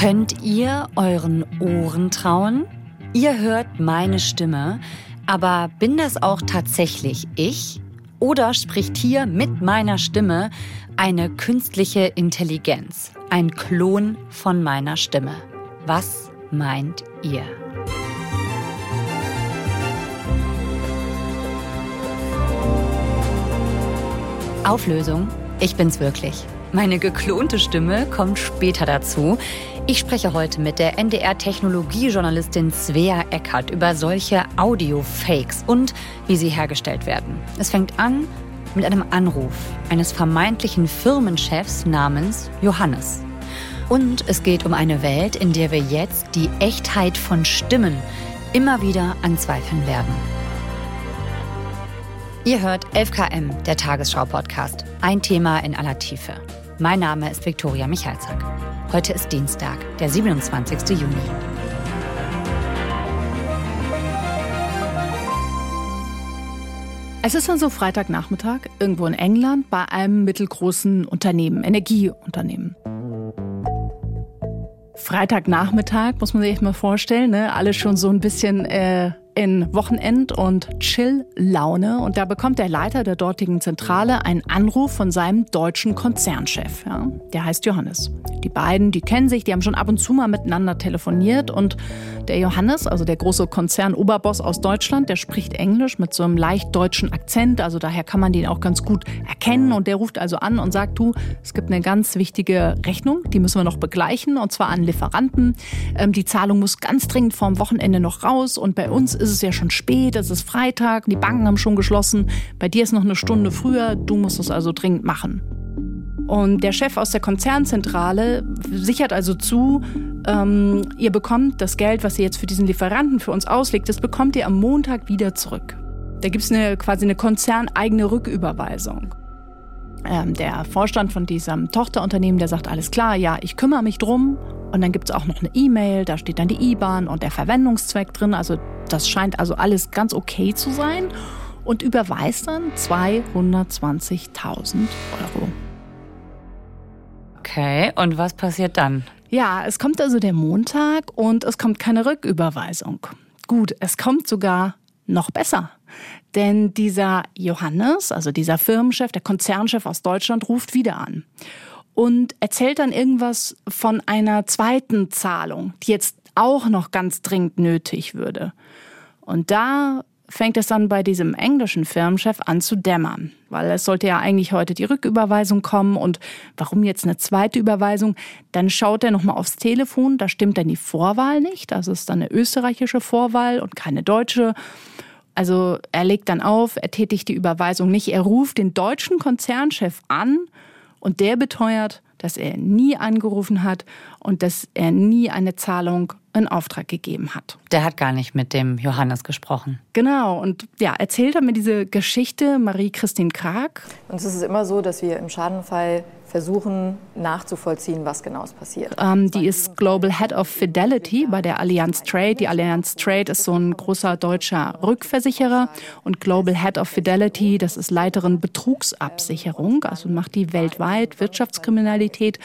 Könnt ihr euren Ohren trauen? Ihr hört meine Stimme, aber bin das auch tatsächlich ich? Oder spricht hier mit meiner Stimme eine künstliche Intelligenz, ein Klon von meiner Stimme? Was meint ihr? Auflösung, ich bin's wirklich. Meine geklonte Stimme kommt später dazu. Ich spreche heute mit der NDR-Technologiejournalistin Svea Eckert über solche Audio-Fakes und wie sie hergestellt werden. Es fängt an mit einem Anruf eines vermeintlichen Firmenchefs namens Johannes. Und es geht um eine Welt, in der wir jetzt die Echtheit von Stimmen immer wieder anzweifeln werden. Ihr hört 11KM, der Tagesschau-Podcast. Ein Thema in aller Tiefe. Mein Name ist Viktoria Michalzack. Heute ist Dienstag, der 27. Juni. Es ist also Freitagnachmittag irgendwo in England bei einem mittelgroßen Unternehmen, Energieunternehmen. Freitagnachmittag muss man sich mal vorstellen, ne? alle schon so ein bisschen äh, in Wochenend- und Chill-Laune und da bekommt der Leiter der dortigen Zentrale einen Anruf von seinem deutschen Konzernchef. Ja? Der heißt Johannes. Die beiden, die kennen sich, die haben schon ab und zu mal miteinander telefoniert und der Johannes, also der große Konzernoberboss aus Deutschland, der spricht Englisch mit so einem leicht deutschen Akzent, also daher kann man den auch ganz gut erkennen und der ruft also an und sagt, du, es gibt eine ganz wichtige Rechnung, die müssen wir noch begleichen und zwar an Lieferanten. Ähm, die Zahlung muss ganz dringend vorm Wochenende noch raus und bei uns ist es ja schon spät, es ist Freitag, die Banken haben schon geschlossen, bei dir ist noch eine Stunde früher, du musst es also dringend machen. Und der Chef aus der Konzernzentrale sichert also zu, ähm, ihr bekommt das Geld, was ihr jetzt für diesen Lieferanten für uns auslegt, das bekommt ihr am Montag wieder zurück. Da gibt es eine, quasi eine konzerneigene Rücküberweisung. Ähm, der Vorstand von diesem Tochterunternehmen, der sagt, alles klar, ja, ich kümmere mich drum. Und dann gibt es auch noch eine E-Mail, da steht dann die IBAN und der Verwendungszweck drin. Also das scheint also alles ganz okay zu sein. Und überweist dann 220.000 Euro. Okay, und was passiert dann? Ja, es kommt also der Montag und es kommt keine Rücküberweisung. Gut, es kommt sogar noch besser. Denn dieser Johannes, also dieser Firmenchef, der Konzernchef aus Deutschland, ruft wieder an und erzählt dann irgendwas von einer zweiten Zahlung, die jetzt auch noch ganz dringend nötig würde. Und da fängt es dann bei diesem englischen Firmenchef an zu dämmern, weil es sollte ja eigentlich heute die Rücküberweisung kommen und warum jetzt eine zweite Überweisung? Dann schaut er nochmal aufs Telefon, da stimmt dann die Vorwahl nicht, das ist dann eine österreichische Vorwahl und keine deutsche. Also er legt dann auf, er tätigt die Überweisung nicht, er ruft den deutschen Konzernchef an und der beteuert, dass er nie angerufen hat und dass er nie eine Zahlung in Auftrag gegeben hat. Der hat gar nicht mit dem Johannes gesprochen. Genau, und ja, erzählt er mir diese Geschichte Marie-Christine Krag. Und es ist immer so, dass wir im Schadenfall versuchen nachzuvollziehen, was genau passiert. Ähm, die ist Global Head of Fidelity bei der Allianz Trade. Die Allianz Trade ist so ein großer deutscher Rückversicherer und Global Head of Fidelity, das ist Leiterin Betrugsabsicherung, also macht die weltweit Wirtschaftskriminalität.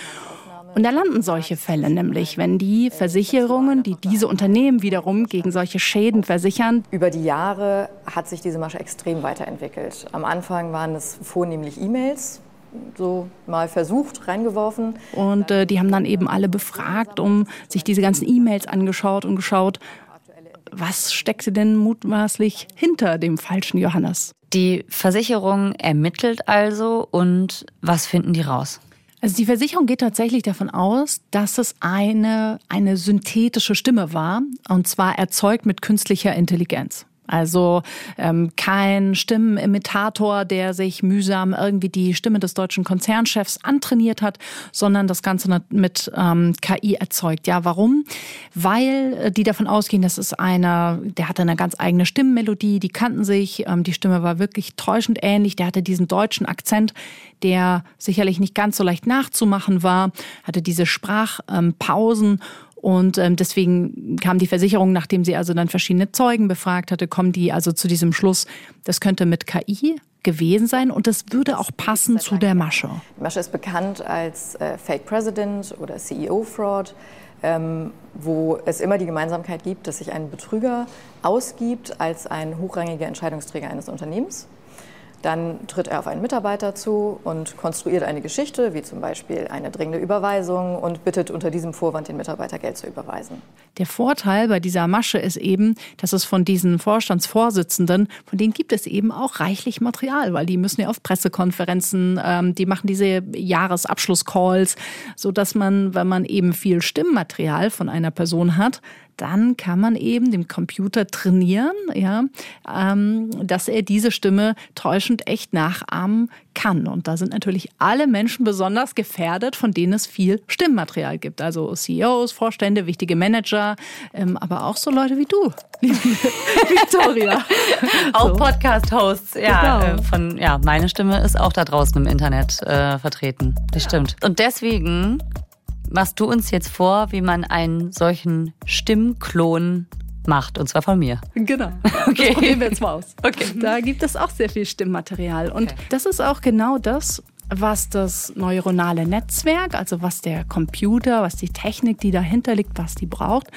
Und da landen solche Fälle nämlich, wenn die Versicherungen, die diese Unternehmen wiederum gegen solche Schäden versichern. Über die Jahre hat sich diese Masche extrem weiterentwickelt. Am Anfang waren es vornehmlich E-Mails, so mal versucht, reingeworfen. Und äh, die haben dann eben alle befragt, um sich diese ganzen E-Mails angeschaut und geschaut, was steckte denn mutmaßlich hinter dem falschen Johannes? Die Versicherung ermittelt also und was finden die raus? Also die Versicherung geht tatsächlich davon aus, dass es eine, eine synthetische Stimme war, und zwar erzeugt mit künstlicher Intelligenz. Also ähm, kein Stimmenimitator, der sich mühsam irgendwie die Stimme des deutschen Konzernchefs antrainiert hat, sondern das Ganze mit ähm, KI erzeugt. Ja, warum? Weil äh, die davon ausgehen, das ist einer, der hatte eine ganz eigene Stimmmelodie, die kannten sich, ähm, die Stimme war wirklich täuschend ähnlich, der hatte diesen deutschen Akzent, der sicherlich nicht ganz so leicht nachzumachen war, hatte diese Sprachpausen und ähm, deswegen kam die Versicherung, nachdem sie also dann verschiedene Zeugen befragt hatte, kommen die also zu diesem Schluss, das könnte mit KI gewesen sein und das würde auch passen zu der Masche. Die Masche ist bekannt als äh, Fake President oder CEO Fraud. ähm, wo es immer die Gemeinsamkeit gibt, dass sich ein Betrüger ausgibt als ein hochrangiger Entscheidungsträger eines Unternehmens dann tritt er auf einen Mitarbeiter zu und konstruiert eine Geschichte, wie zum Beispiel eine dringende Überweisung und bittet unter diesem Vorwand den Mitarbeiter Geld zu überweisen. Der Vorteil bei dieser Masche ist eben, dass es von diesen Vorstandsvorsitzenden, von denen gibt es eben auch reichlich Material, weil die müssen ja auf Pressekonferenzen, ähm, die machen diese Jahresabschlusscalls, so dass man, wenn man eben viel Stimmmaterial von einer Person hat, dann kann man eben dem Computer trainieren, ja, ähm, dass er diese Stimme täuschend echt nachahmen kann. Und da sind natürlich alle Menschen besonders gefährdet, von denen es viel Stimmmaterial gibt. Also CEOs, Vorstände, wichtige Manager, ähm, aber auch so Leute wie du, liebe Victoria. auch so. Podcast-Hosts, ja, genau. äh, von, ja, meine Stimme ist auch da draußen im Internet äh, vertreten. Das ja. stimmt. Und deswegen machst du uns jetzt vor, wie man einen solchen Stimmklon macht, und zwar von mir. Genau. Okay. Das probieren wir jetzt mal aus. Okay. Da gibt es auch sehr viel Stimmmaterial. Und okay. das ist auch genau das, was das neuronale Netzwerk, also was der Computer, was die Technik, die dahinter liegt, was die braucht.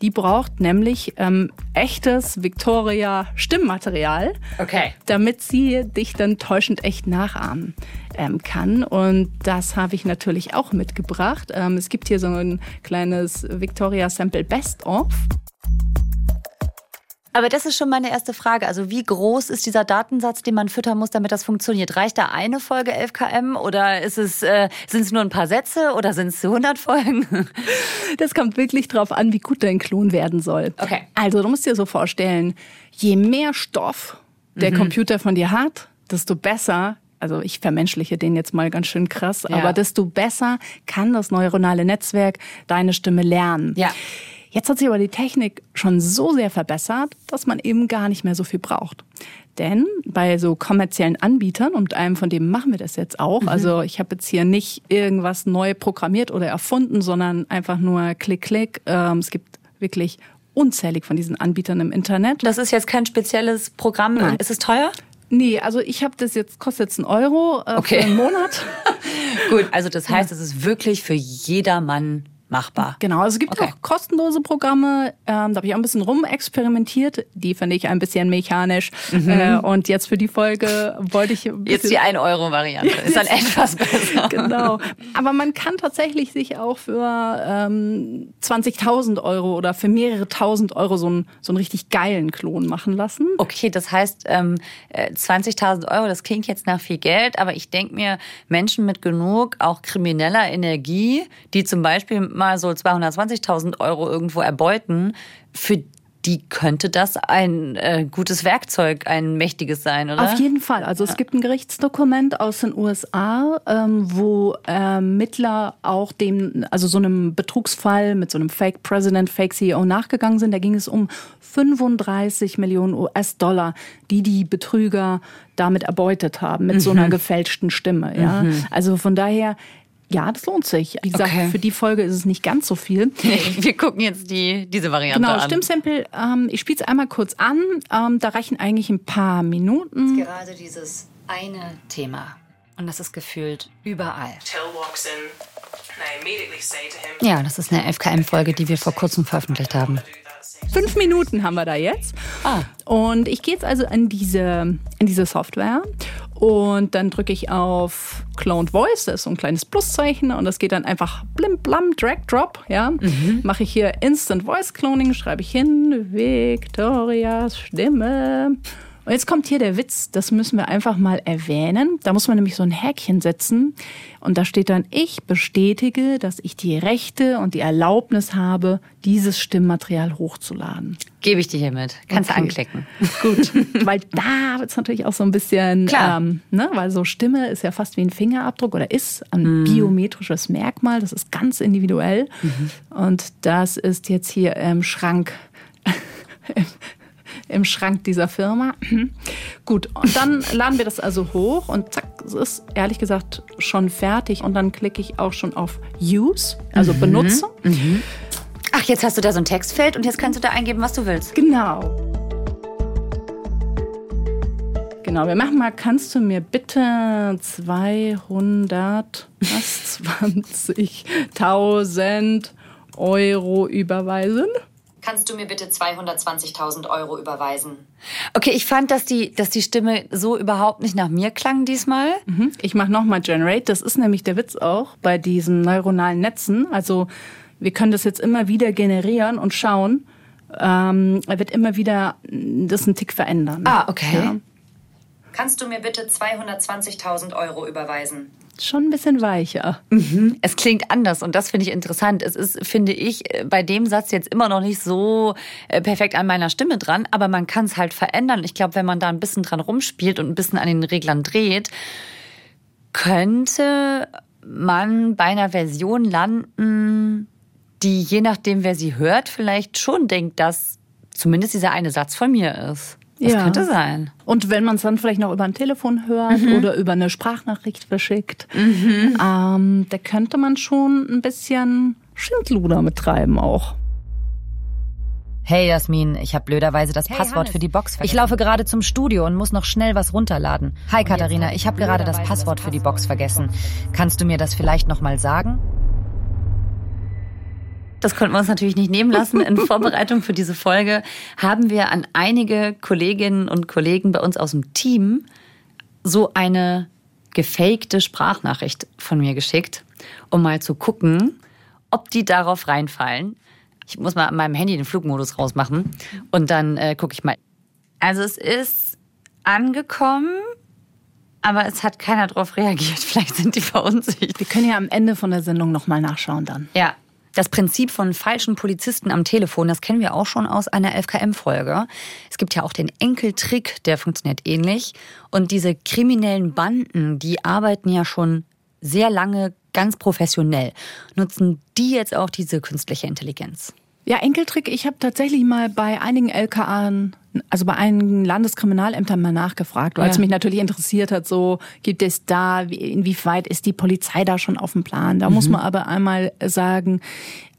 Die braucht nämlich ähm, echtes Victoria Stimmmaterial, okay. damit sie dich dann täuschend echt nachahmen ähm, kann. Und das habe ich natürlich auch mitgebracht. Ähm, es gibt hier so ein kleines Victoria Sample Best of. Aber das ist schon meine erste Frage. Also wie groß ist dieser Datensatz, den man füttern muss, damit das funktioniert? Reicht da eine Folge 11 km oder ist es, äh, sind es nur ein paar Sätze oder sind es 100 Folgen? Das kommt wirklich drauf an, wie gut dein Klon werden soll. Okay. Also du musst dir so vorstellen, je mehr Stoff der mhm. Computer von dir hat, desto besser also ich vermenschliche den jetzt mal ganz schön krass, ja. aber desto besser kann das neuronale Netzwerk deine Stimme lernen. Ja. Jetzt hat sich aber die Technik schon so sehr verbessert, dass man eben gar nicht mehr so viel braucht. Denn bei so kommerziellen Anbietern, und einem von dem machen wir das jetzt auch, mhm. also ich habe jetzt hier nicht irgendwas neu programmiert oder erfunden, sondern einfach nur Klick, Klick. Ähm, es gibt wirklich unzählig von diesen Anbietern im Internet. Das ist jetzt kein spezielles Programm. Nein. Ist es teuer? Nee, also ich habe das jetzt, kostet jetzt einen Euro äh, okay. für einen Monat. Gut, also das heißt, es ist wirklich für jedermann machbar. Genau, also es gibt okay. auch kostenlose Programme. Ähm, da habe ich auch ein bisschen rumexperimentiert. Die finde ich ein bisschen mechanisch. Mhm. Äh, und jetzt für die Folge wollte ich. Jetzt die 1-Euro-Variante. Ist dann etwas besser. genau. Aber man kann tatsächlich sich auch für ähm, 20.000 Euro oder für mehrere tausend Euro so einen, so einen richtig geilen Klon machen lassen. Okay, das heißt, ähm, 20.000 äh, Euro, das klingt jetzt nach viel Geld, aber ich denke mir, Menschen mit genug auch krimineller Energie, die zum Beispiel mal so 220.000 Euro irgendwo erbeuten, für die könnte das ein äh, gutes Werkzeug, ein mächtiges sein, oder? Auf jeden Fall. Also es gibt ein Gerichtsdokument aus den USA, ähm, wo Ermittler äh, auch dem, also so einem Betrugsfall mit so einem Fake President, Fake CEO nachgegangen sind. Da ging es um 35 Millionen US-Dollar, die die Betrüger damit erbeutet haben mit mhm. so einer mhm. gefälschten Stimme. Ja, mhm. also von daher ja, das lohnt sich. Wie gesagt, okay. für die Folge ist es nicht ganz so viel. Wir gucken jetzt die, diese Variante genau, an. Genau, Stimmsample, ähm, ich spiele es einmal kurz an. Ähm, da reichen eigentlich ein paar Minuten. Gerade dieses eine Thema. Und das ist gefühlt überall. Ja, das ist eine FKM-Folge, die wir vor kurzem veröffentlicht haben. Fünf Minuten haben wir da jetzt. Ah. Und ich gehe jetzt also in diese, in diese Software und dann drücke ich auf Cloned Voice, das ist so ein kleines Pluszeichen und das geht dann einfach blim blam, drag drop, ja. Mhm. Mache ich hier Instant Voice Cloning, schreibe ich hin, Victorias Stimme. Und jetzt kommt hier der Witz, das müssen wir einfach mal erwähnen. Da muss man nämlich so ein Häkchen setzen und da steht dann, ich bestätige, dass ich die Rechte und die Erlaubnis habe, dieses Stimmmaterial hochzuladen. Gebe ich dir hiermit. Kannst okay. du anklicken. Gut, weil da wird es natürlich auch so ein bisschen, Klar. Ähm, ne, weil so Stimme ist ja fast wie ein Fingerabdruck oder ist ein mm. biometrisches Merkmal. Das ist ganz individuell. Mhm. Und das ist jetzt hier im Schrank im Schrank dieser Firma. Gut, und dann laden wir das also hoch und zack, es ist ehrlich gesagt schon fertig. Und dann klicke ich auch schon auf Use, also mhm. Benutze. Mhm. Ach, jetzt hast du da so ein Textfeld und jetzt kannst du da eingeben, was du willst. Genau. Genau, wir machen mal, kannst du mir bitte 220.000 Euro überweisen. Kannst du mir bitte 220.000 Euro überweisen? Okay, ich fand, dass die, dass die Stimme so überhaupt nicht nach mir klang diesmal. Mhm. Ich mache nochmal Generate. Das ist nämlich der Witz auch bei diesen neuronalen Netzen. Also wir können das jetzt immer wieder generieren und schauen. Ähm, er wird immer wieder das einen Tick verändern. Ah, okay. Ja. Kannst du mir bitte 220.000 Euro überweisen? Schon ein bisschen weicher. Mhm. Es klingt anders und das finde ich interessant. Es ist, finde ich, bei dem Satz jetzt immer noch nicht so äh, perfekt an meiner Stimme dran, aber man kann es halt verändern. Ich glaube, wenn man da ein bisschen dran rumspielt und ein bisschen an den Reglern dreht, könnte man bei einer Version landen, die je nachdem, wer sie hört, vielleicht schon denkt, dass zumindest dieser eine Satz von mir ist. Das ja. könnte sein. Und wenn man es dann vielleicht noch über ein Telefon hört mhm. oder über eine Sprachnachricht verschickt, mhm. ähm, da könnte man schon ein bisschen Schindluder mittreiben auch. Hey Jasmin, ich habe blöderweise das hey, Passwort Hannes. für die Box vergessen. Ich laufe gerade zum Studio und muss noch schnell was runterladen. Hi Katharina, ich habe gerade das Passwort für die Box vergessen. Kannst du mir das vielleicht noch mal sagen? Das konnten wir uns natürlich nicht nehmen lassen. In Vorbereitung für diese Folge haben wir an einige Kolleginnen und Kollegen bei uns aus dem Team so eine gefakte Sprachnachricht von mir geschickt, um mal zu gucken, ob die darauf reinfallen. Ich muss mal an meinem Handy den Flugmodus rausmachen und dann äh, gucke ich mal. Also es ist angekommen, aber es hat keiner darauf reagiert. Vielleicht sind die verunsichert. Wir können ja am Ende von der Sendung nochmal nachschauen dann. Ja, das Prinzip von falschen Polizisten am Telefon, das kennen wir auch schon aus einer FKM-Folge. Es gibt ja auch den Enkeltrick, der funktioniert ähnlich. Und diese kriminellen Banden, die arbeiten ja schon sehr lange ganz professionell. Nutzen die jetzt auch diese künstliche Intelligenz? Ja, Enkeltrick, ich habe tatsächlich mal bei einigen LKA, also bei einigen Landeskriminalämtern mal nachgefragt, weil ja. es mich natürlich interessiert hat, so gibt es da, inwieweit ist die Polizei da schon auf dem Plan? Da mhm. muss man aber einmal sagen,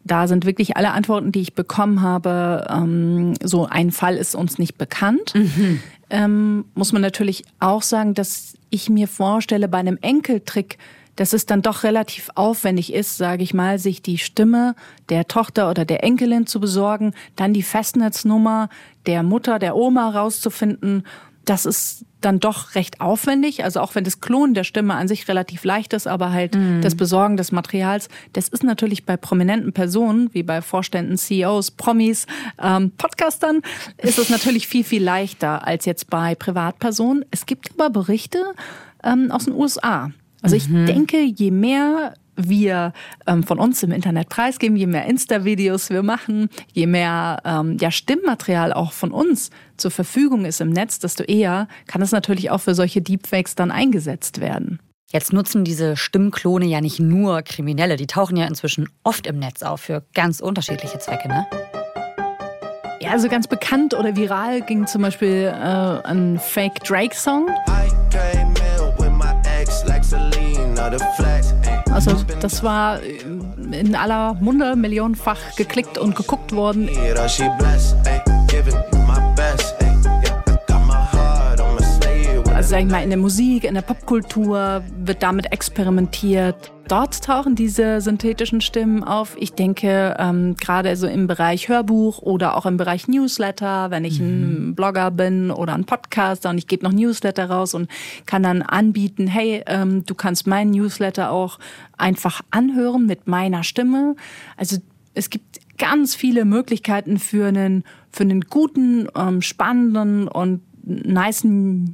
da sind wirklich alle Antworten, die ich bekommen habe. Ähm, so ein Fall ist uns nicht bekannt. Mhm. Ähm, muss man natürlich auch sagen, dass ich mir vorstelle, bei einem Enkeltrick dass es dann doch relativ aufwendig ist, sage ich mal, sich die Stimme der Tochter oder der Enkelin zu besorgen, dann die Festnetznummer der Mutter, der Oma rauszufinden. Das ist dann doch recht aufwendig. Also auch wenn das Klonen der Stimme an sich relativ leicht ist, aber halt mm. das Besorgen des Materials, das ist natürlich bei prominenten Personen, wie bei Vorständen, CEOs, Promis, ähm, Podcastern, ist es natürlich viel, viel leichter als jetzt bei Privatpersonen. Es gibt aber Berichte ähm, aus den USA. Also ich mhm. denke, je mehr wir ähm, von uns im Internet preisgeben, je mehr Insta-Videos wir machen, je mehr ähm, ja, Stimmmaterial auch von uns zur Verfügung ist im Netz, desto eher kann es natürlich auch für solche Deepfakes dann eingesetzt werden. Jetzt nutzen diese Stimmklone ja nicht nur Kriminelle, die tauchen ja inzwischen oft im Netz auf für ganz unterschiedliche Zwecke, ne? Ja, also ganz bekannt oder viral ging zum Beispiel äh, ein Fake Drake-Song. Also das war in aller Munde millionenfach geklickt und geguckt worden. Also sag ich mal, in der Musik, in der Popkultur wird damit experimentiert. Dort tauchen diese synthetischen Stimmen auf. Ich denke, ähm, gerade so im Bereich Hörbuch oder auch im Bereich Newsletter, wenn ich ein mhm. Blogger bin oder ein Podcaster und ich gebe noch Newsletter raus und kann dann anbieten, hey, ähm, du kannst meinen Newsletter auch einfach anhören mit meiner Stimme. Also es gibt ganz viele Möglichkeiten für einen, für einen guten, ähm, spannenden und nice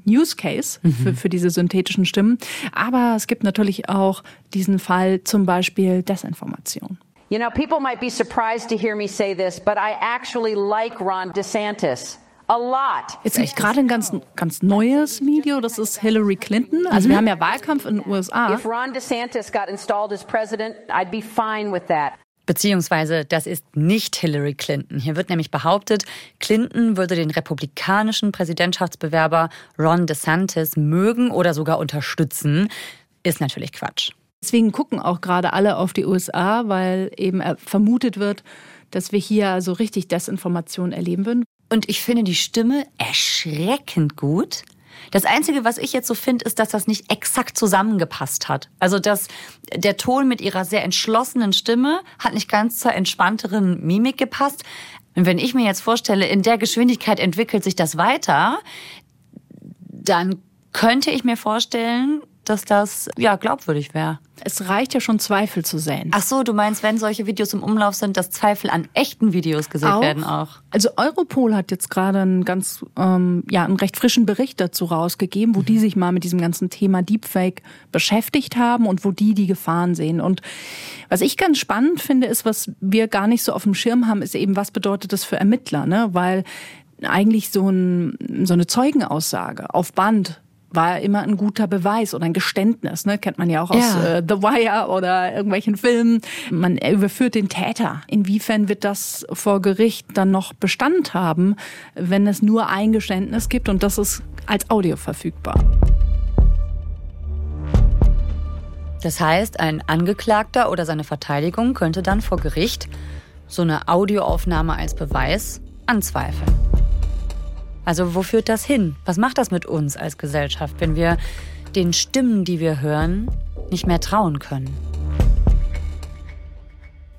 Use Case mhm. für, für diese synthetischen Stimmen. Aber es gibt natürlich auch diesen Fall zum Beispiel Desinformation. You know, people might be surprised to hear me say this, but I actually like Ron DeSantis. A lot. Jetzt echt gerade ein ganz, ganz neues Video, das ist Hillary Clinton. Also mhm. wir haben ja Wahlkampf in den USA. If Ron DeSantis got installed as president, I'd be fine with that. Beziehungsweise das ist nicht Hillary Clinton. Hier wird nämlich behauptet, Clinton würde den republikanischen Präsidentschaftsbewerber Ron DeSantis mögen oder sogar unterstützen. Ist natürlich Quatsch. Deswegen gucken auch gerade alle auf die USA, weil eben vermutet wird, dass wir hier so richtig Desinformation erleben würden. Und ich finde die Stimme erschreckend gut. Das Einzige, was ich jetzt so finde, ist, dass das nicht exakt zusammengepasst hat. Also, dass der Ton mit ihrer sehr entschlossenen Stimme hat nicht ganz zur entspannteren Mimik gepasst. Und wenn ich mir jetzt vorstelle, in der Geschwindigkeit entwickelt sich das weiter, dann könnte ich mir vorstellen, dass das ja glaubwürdig wäre. Es reicht ja schon Zweifel zu sehen. Ach so, du meinst, wenn solche Videos im Umlauf sind, dass Zweifel an echten Videos gesehen auch? werden auch? Also Europol hat jetzt gerade einen ganz, ähm, ja, einen recht frischen Bericht dazu rausgegeben, wo mhm. die sich mal mit diesem ganzen Thema Deepfake beschäftigt haben und wo die die Gefahren sehen. Und was ich ganz spannend finde, ist, was wir gar nicht so auf dem Schirm haben, ist eben, was bedeutet das für Ermittler, ne? Weil eigentlich so, ein, so eine Zeugenaussage auf Band war immer ein guter Beweis oder ein Geständnis. Ne? Kennt man ja auch aus ja. äh, The Wire oder irgendwelchen Filmen. Man überführt den Täter. Inwiefern wird das vor Gericht dann noch Bestand haben, wenn es nur ein Geständnis gibt und das ist als Audio verfügbar? Das heißt, ein Angeklagter oder seine Verteidigung könnte dann vor Gericht so eine Audioaufnahme als Beweis anzweifeln. Also wo führt das hin? Was macht das mit uns als Gesellschaft, wenn wir den Stimmen, die wir hören, nicht mehr trauen können?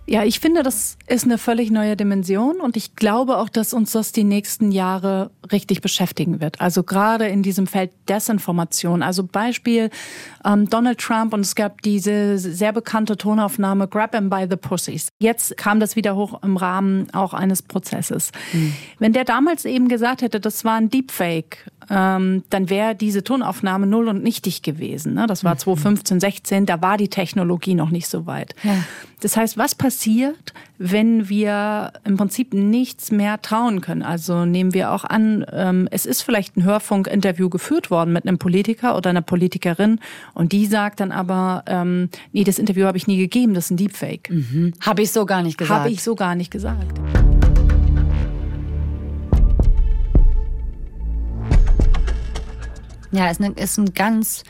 Ja, ich finde, das ist eine völlig neue Dimension und ich glaube auch, dass uns das die nächsten Jahre richtig beschäftigen wird. Also gerade in diesem Feld Desinformation. Also Beispiel ähm, Donald Trump und es gab diese sehr bekannte Tonaufnahme Grab him by the Pussies. Jetzt kam das wieder hoch im Rahmen auch eines Prozesses. Mhm. Wenn der damals eben gesagt hätte, das war ein Deepfake, ähm, dann wäre diese Tonaufnahme null und nichtig gewesen. Ne? Das war mhm. 2015, 16, da war die Technologie noch nicht so weit. Ja. Das heißt, was passiert, wenn wir im Prinzip nichts mehr trauen können? Also nehmen wir auch an, ähm, es ist vielleicht ein Hörfunkinterview geführt worden mit einem Politiker oder einer Politikerin und die sagt dann aber, ähm, nee, das Interview habe ich nie gegeben, das ist ein Deepfake. Mhm. Habe ich so gar nicht gesagt. Habe ich so gar nicht gesagt. Ja, ist, eine, ist ein ganz,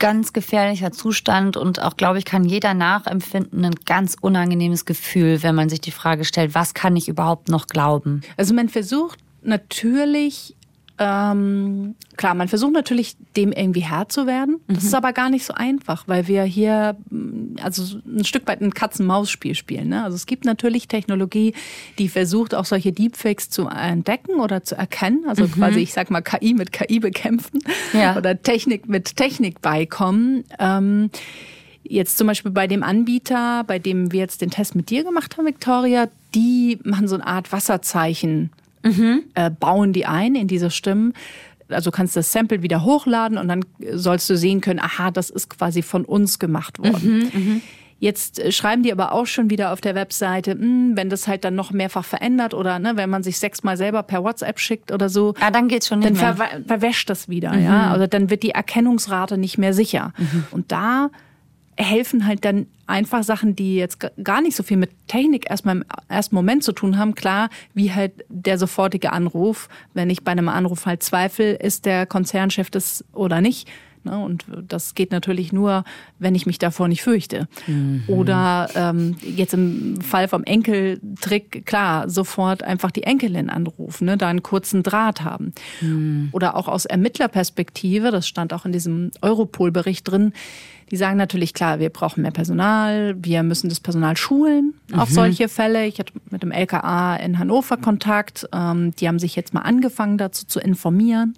ganz gefährlicher Zustand und auch, glaube ich, kann jeder nachempfinden, ein ganz unangenehmes Gefühl, wenn man sich die Frage stellt, was kann ich überhaupt noch glauben? Also man versucht natürlich ähm, klar, man versucht natürlich, dem irgendwie Herr zu werden. Das mhm. ist aber gar nicht so einfach, weil wir hier also ein Stück weit ein Katz-Maus-Spiel spielen. Ne? Also es gibt natürlich Technologie, die versucht, auch solche Deepfakes zu entdecken oder zu erkennen. Also mhm. quasi, ich sag mal, KI mit KI bekämpfen ja. oder Technik mit Technik beikommen. Ähm, Jetzt zum Beispiel bei dem Anbieter, bei dem wir jetzt den Test mit dir gemacht haben, Victoria, die machen so eine Art Wasserzeichen mhm. äh, bauen die ein in diese Stimmen. Also kannst das Sample wieder hochladen und dann sollst du sehen können, aha, das ist quasi von uns gemacht worden. Mhm, mh. Jetzt äh, schreiben die aber auch schon wieder auf der Webseite, mh, hm, wenn das halt dann noch mehrfach verändert oder ne, wenn man sich sechsmal selber per WhatsApp schickt oder so, ah, dann geht's schon nicht dann ver verwäscht das wieder, mhm. ja. Also dann wird die Erkennungsrate nicht mehr sicher. Mhm. Und da helfen halt dann einfach Sachen, die jetzt gar nicht so viel mit Technik erstmal im ersten Moment zu tun haben. Klar, wie halt der sofortige Anruf. Wenn ich bei einem Anruf halt zweifle, ist der Konzernchef das oder nicht. Ne? Und das geht natürlich nur, wenn ich mich davor nicht fürchte. Mhm. Oder ähm, jetzt im Fall vom Enkeltrick, klar, sofort einfach die Enkelin anrufen, ne? da einen kurzen Draht haben. Mhm. Oder auch aus Ermittlerperspektive, das stand auch in diesem Europol-Bericht drin, die sagen natürlich, klar, wir brauchen mehr Personal, wir müssen das Personal schulen auf mhm. solche Fälle. Ich hatte mit dem LKA in Hannover Kontakt. Ähm, die haben sich jetzt mal angefangen, dazu zu informieren.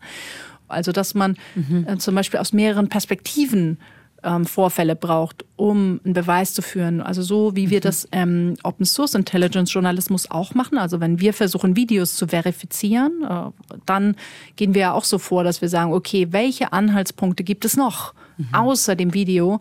Also, dass man mhm. äh, zum Beispiel aus mehreren Perspektiven ähm, Vorfälle braucht, um einen Beweis zu führen. Also so wie wir mhm. das ähm, Open Source Intelligence Journalismus auch machen. Also wenn wir versuchen, Videos zu verifizieren, äh, dann gehen wir ja auch so vor, dass wir sagen, okay, welche Anhaltspunkte gibt es noch mhm. außer dem Video,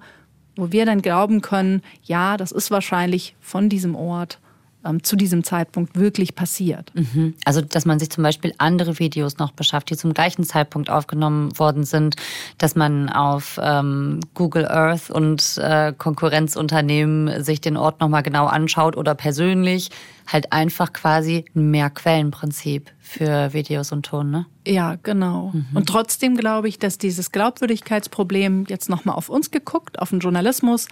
wo wir dann glauben können, ja, das ist wahrscheinlich von diesem Ort ähm, zu diesem Zeitpunkt wirklich passiert. Mhm. Also, dass man sich zum Beispiel andere Videos noch beschafft, die zum gleichen Zeitpunkt aufgenommen worden sind, dass man auf ähm, Google Earth und äh, Konkurrenzunternehmen sich den Ort nochmal genau anschaut oder persönlich halt einfach quasi ein Mehrquellenprinzip für Videos und Ton, ne? Ja, genau. Mhm. Und trotzdem glaube ich, dass dieses Glaubwürdigkeitsproblem jetzt nochmal auf uns geguckt, auf den Journalismus,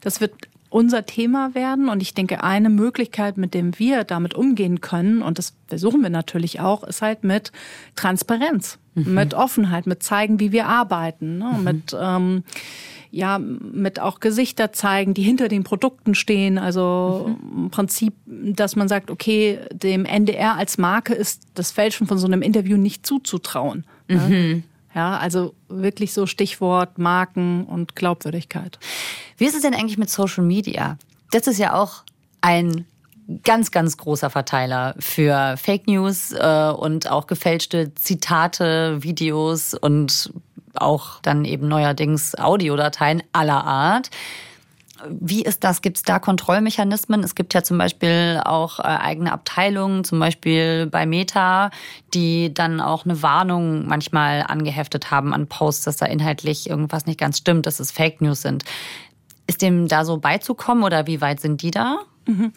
das wird unser Thema werden. Und ich denke, eine Möglichkeit, mit dem wir damit umgehen können, und das versuchen wir natürlich auch, ist halt mit Transparenz, mhm. mit Offenheit, mit zeigen, wie wir arbeiten, ne? Mhm. mit ähm, ja, mit auch Gesichter zeigen, die hinter den Produkten stehen. Also mhm. im Prinzip, dass man sagt, okay, dem NDR als Marke ist das Fälschen von so einem Interview nicht zuzutrauen. Ne? Mhm. Ja, also wirklich so Stichwort Marken und Glaubwürdigkeit. Wie ist es denn eigentlich mit Social Media? Das ist ja auch ein ganz, ganz großer Verteiler für Fake News äh, und auch gefälschte Zitate, Videos und auch dann eben neuerdings Audiodateien aller Art. Wie ist das? Gibt es da Kontrollmechanismen? Es gibt ja zum Beispiel auch äh, eigene Abteilungen, zum Beispiel bei Meta, die dann auch eine Warnung manchmal angeheftet haben an Posts, dass da inhaltlich irgendwas nicht ganz stimmt, dass es Fake News sind. Ist dem da so beizukommen oder wie weit sind die da? Mhm.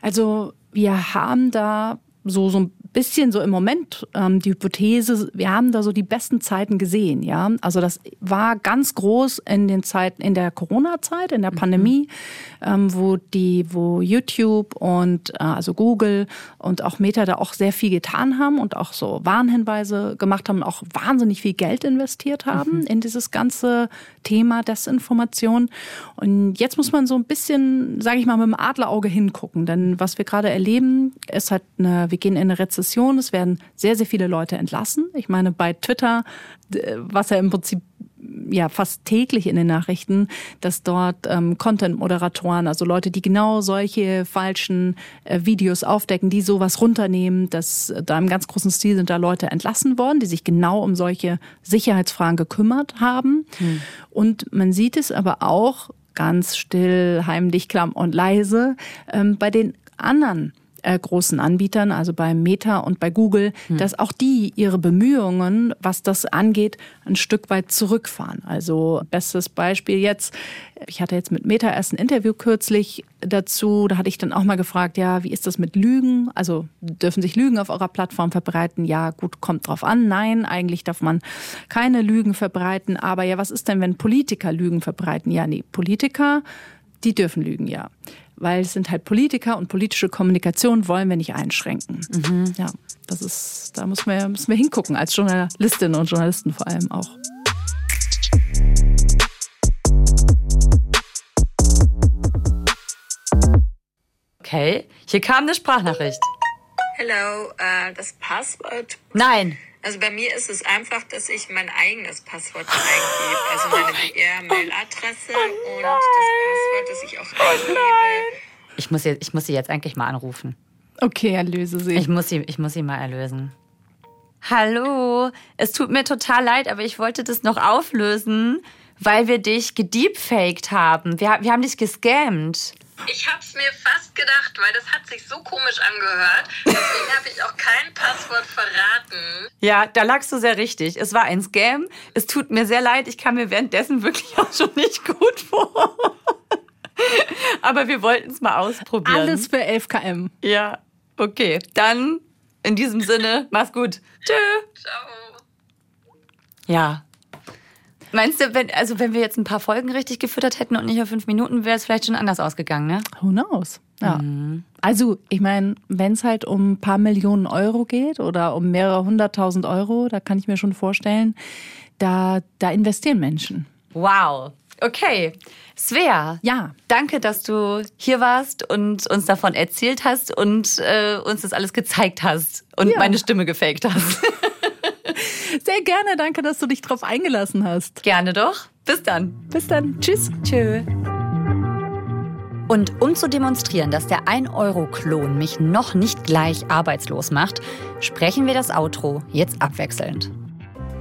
Also wir haben da so, so bisschen so im Moment ähm, die Hypothese, wir haben da so die besten Zeiten gesehen, ja. Also das war ganz groß in den Zeiten, in der Corona-Zeit, in der mhm. Pandemie, ähm, wo die, wo YouTube und äh, also Google und auch Meta da auch sehr viel getan haben und auch so Warnhinweise gemacht haben, auch wahnsinnig viel Geld investiert haben mhm. in dieses ganze Thema Desinformation. Und jetzt muss man so ein bisschen, sage ich mal, mit dem Adlerauge hingucken, denn was wir gerade erleben, ist halt eine, wir gehen in eine Rezession. Es werden sehr, sehr viele Leute entlassen. Ich meine, bei Twitter, was ja im Prinzip ja fast täglich in den Nachrichten, dass dort ähm, Content-Moderatoren, also Leute, die genau solche falschen äh, Videos aufdecken, die sowas runternehmen, dass äh, da im ganz großen Stil sind da Leute entlassen worden, die sich genau um solche Sicherheitsfragen gekümmert haben. Hm. Und man sieht es aber auch ganz still, heimlich, klamm und leise ähm, bei den anderen äh, großen Anbietern, also bei Meta und bei Google, hm. dass auch die ihre Bemühungen, was das angeht, ein Stück weit zurückfahren. Also bestes Beispiel jetzt, ich hatte jetzt mit Meta erst ein Interview kürzlich dazu, da hatte ich dann auch mal gefragt, ja, wie ist das mit Lügen? Also dürfen sich Lügen auf eurer Plattform verbreiten? Ja, gut, kommt drauf an. Nein, eigentlich darf man keine Lügen verbreiten. Aber ja, was ist denn, wenn Politiker Lügen verbreiten? Ja, nee, Politiker, die dürfen lügen, ja weil es sind halt Politiker und politische Kommunikation wollen wir nicht einschränken. Mhm. Ja, das ist, da müssen wir, müssen wir hingucken, als Journalistinnen und Journalisten vor allem auch. Okay, hier kam eine Sprachnachricht. Hello, uh, das Passwort. Nein. Also bei mir ist es einfach, dass ich mein eigenes Passwort eingebe. Also meine BR-Mail-Adresse oh und das Passwort, das ich auch eingebe. Ich muss, sie, ich muss sie jetzt eigentlich mal anrufen. Okay, erlöse sie. Ich muss sie, ich muss sie mal erlösen. Hallo, es tut mir total leid, aber ich wollte das noch auflösen, weil wir dich gedeepfaked haben. Wir, wir haben dich gescammt. Ich hab's mir fast gedacht, weil das hat sich so komisch angehört. Deswegen habe ich auch kein Passwort verraten. Ja, da lagst du sehr richtig. Es war ein Scam. Es tut mir sehr leid. Ich kam mir währenddessen wirklich auch schon nicht gut vor. Aber wir wollten es mal ausprobieren. Alles für 11 km. Ja, okay. Dann in diesem Sinne, mach's gut. Tschö. Ciao. Ja, Meinst du, wenn, also wenn wir jetzt ein paar Folgen richtig gefüttert hätten und nicht auf fünf Minuten, wäre es vielleicht schon anders ausgegangen, ne? Who knows? Ja. Mhm. Also, ich meine, wenn es halt um ein paar Millionen Euro geht oder um mehrere hunderttausend Euro, da kann ich mir schon vorstellen, da, da investieren Menschen. Wow. Okay. Svea. Ja. Danke, dass du hier warst und uns davon erzählt hast und äh, uns das alles gezeigt hast und ja. meine Stimme gefaked hast. Sehr gerne. Danke, dass du dich drauf eingelassen hast. Gerne doch. Bis dann. Bis dann. Tschüss. Tschö. Und um zu demonstrieren, dass der 1-Euro-Klon mich noch nicht gleich arbeitslos macht, sprechen wir das Outro jetzt abwechselnd.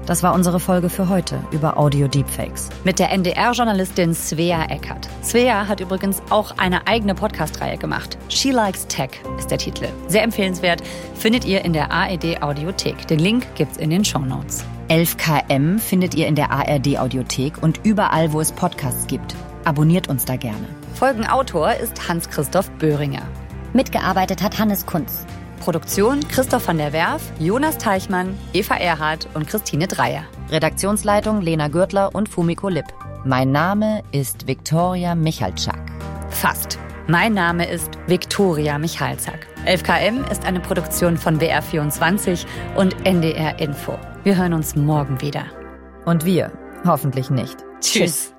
Das war unsere Folge für heute über Audio Deepfakes. Mit der NDR-Journalistin Svea Eckert. Svea hat übrigens auch eine eigene Podcast-Reihe gemacht. She Likes Tech ist der Titel. Sehr empfehlenswert, findet ihr in der ARD Audiothek. Den Link gibt's in den Show Notes. 11KM findet ihr in der ARD Audiothek und überall, wo es Podcasts gibt. Abonniert uns da gerne. Folgenautor ist Hans-Christoph Böhringer. Mitgearbeitet hat Hannes Kunz. Produktion Christoph van der Werf, Jonas Teichmann, Eva Erhardt und Christine Dreier. Redaktionsleitung Lena Gürtler und Fumiko Lipp. Mein Name ist Viktoria Michalczak. Fast. Mein Name ist Viktoria Michalzack. 11KM ist eine Produktion von BR24 und NDR Info. Wir hören uns morgen wieder. Und wir hoffentlich nicht. Tschüss.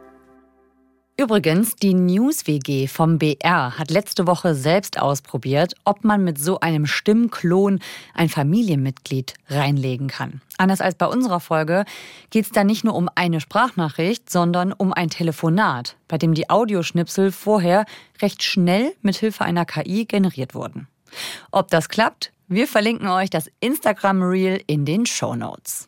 Übrigens, die News-WG vom BR hat letzte Woche selbst ausprobiert, ob man mit so einem Stimmklon ein Familienmitglied reinlegen kann. Anders als bei unserer Folge geht es da nicht nur um eine Sprachnachricht, sondern um ein Telefonat, bei dem die Audioschnipsel vorher recht schnell mit Hilfe einer KI generiert wurden. Ob das klappt? Wir verlinken euch das Instagram-Reel in den Show Notes.